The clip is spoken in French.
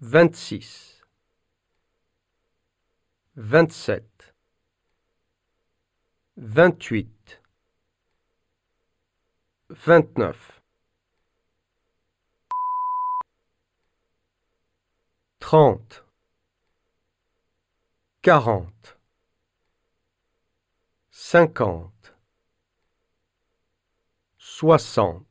26 27 28 29 30 40 50 60